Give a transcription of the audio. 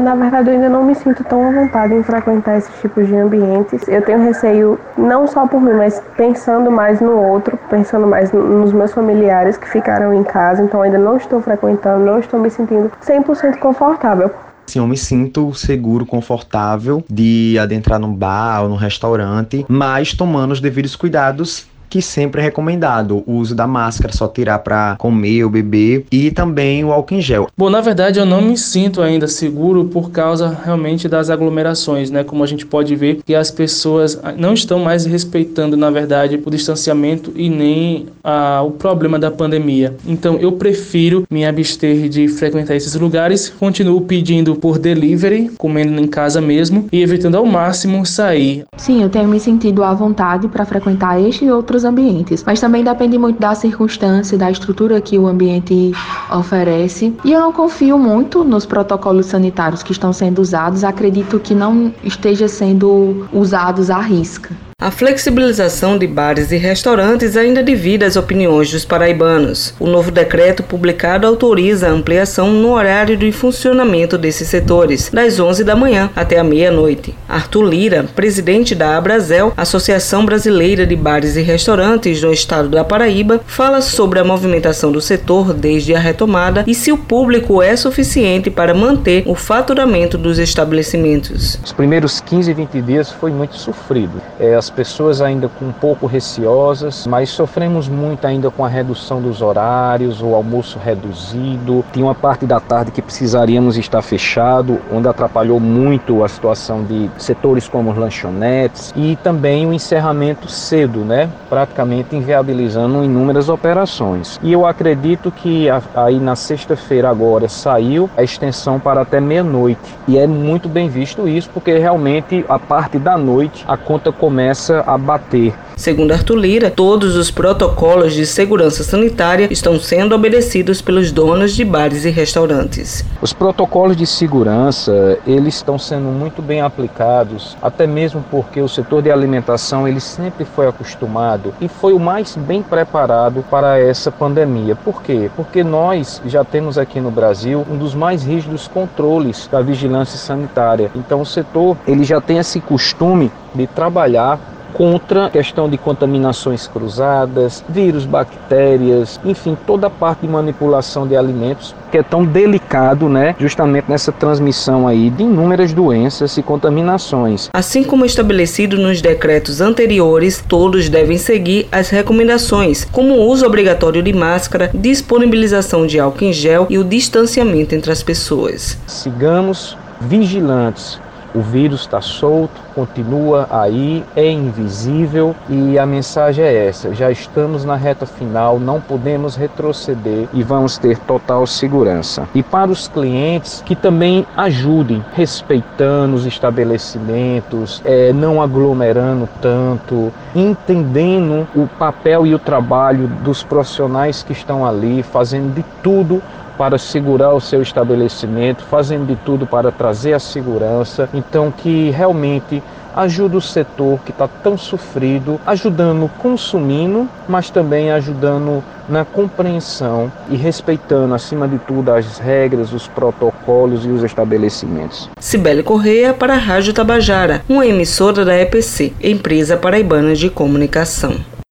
Na verdade, eu ainda não me sinto tão à vontade em frequentar esses tipos de ambientes. Eu tenho receio não só por mim, mas pensando mais no outro, pensando mais nos meus familiares que ficaram em casa, então ainda não estou frequentando, não estou me sentindo 100% confortável. Sim, eu me sinto seguro, confortável de adentrar num bar ou num restaurante, mas tomando os devidos cuidados que sempre é recomendado o uso da máscara, só tirar para comer ou beber e também o álcool em gel. Bom, na verdade eu não me sinto ainda seguro por causa realmente das aglomerações, né? Como a gente pode ver que as pessoas não estão mais respeitando, na verdade, o distanciamento e nem a, o problema da pandemia. Então eu prefiro me abster de frequentar esses lugares, continuo pedindo por delivery, comendo em casa mesmo e evitando ao máximo sair. Sim, eu tenho me sentido à vontade para frequentar este e outros ambientes, mas também depende muito da circunstância, da estrutura que o ambiente oferece. E eu não confio muito nos protocolos sanitários que estão sendo usados, acredito que não esteja sendo usados à risca. A flexibilização de bares e restaurantes ainda divide as opiniões dos paraibanos. O novo decreto publicado autoriza a ampliação no horário de funcionamento desses setores, das 11 da manhã até a meia-noite. Arthur Lira, presidente da Abrazel, Associação Brasileira de Bares e Restaurantes no estado da Paraíba, fala sobre a movimentação do setor desde a retomada e se o público é suficiente para manter o faturamento dos estabelecimentos. Os primeiros 15, 20 dias foi muito sofrido. É, as pessoas ainda com um pouco receosas, mas sofremos muito ainda com a redução dos horários, o almoço reduzido. Tinha uma parte da tarde que precisaríamos estar fechado, onde atrapalhou muito a situação de setores como os lanchonetes e também o encerramento cedo, né? Praticamente inviabilizando inúmeras operações. E eu acredito que aí na sexta-feira agora saiu a extensão para até meia-noite. E é muito bem visto isso, porque realmente a parte da noite a conta começa começa a bater. Segundo Arthur Lira, todos os protocolos de segurança sanitária estão sendo obedecidos pelos donos de bares e restaurantes. Os protocolos de segurança, eles estão sendo muito bem aplicados, até mesmo porque o setor de alimentação, ele sempre foi acostumado e foi o mais bem preparado para essa pandemia. Por quê? Porque nós já temos aqui no Brasil um dos mais rígidos controles da vigilância sanitária. Então o setor, ele já tem esse costume de trabalhar contra a questão de contaminações cruzadas, vírus, bactérias, enfim, toda a parte de manipulação de alimentos que é tão delicado, né, justamente nessa transmissão aí de inúmeras doenças e contaminações. Assim como estabelecido nos decretos anteriores, todos devem seguir as recomendações, como o uso obrigatório de máscara, disponibilização de álcool em gel e o distanciamento entre as pessoas. Sigamos vigilantes o vírus está solto, continua aí, é invisível e a mensagem é essa: já estamos na reta final, não podemos retroceder e vamos ter total segurança. E para os clientes que também ajudem, respeitando os estabelecimentos, é, não aglomerando tanto, entendendo o papel e o trabalho dos profissionais que estão ali, fazendo de tudo para segurar o seu estabelecimento, fazendo de tudo para trazer a segurança. Então, que realmente ajuda o setor que está tão sofrido, ajudando consumindo, mas também ajudando na compreensão e respeitando, acima de tudo, as regras, os protocolos e os estabelecimentos. Cibele Correia para a Rádio Tabajara, uma emissora da EPC, Empresa Paraibana de Comunicação.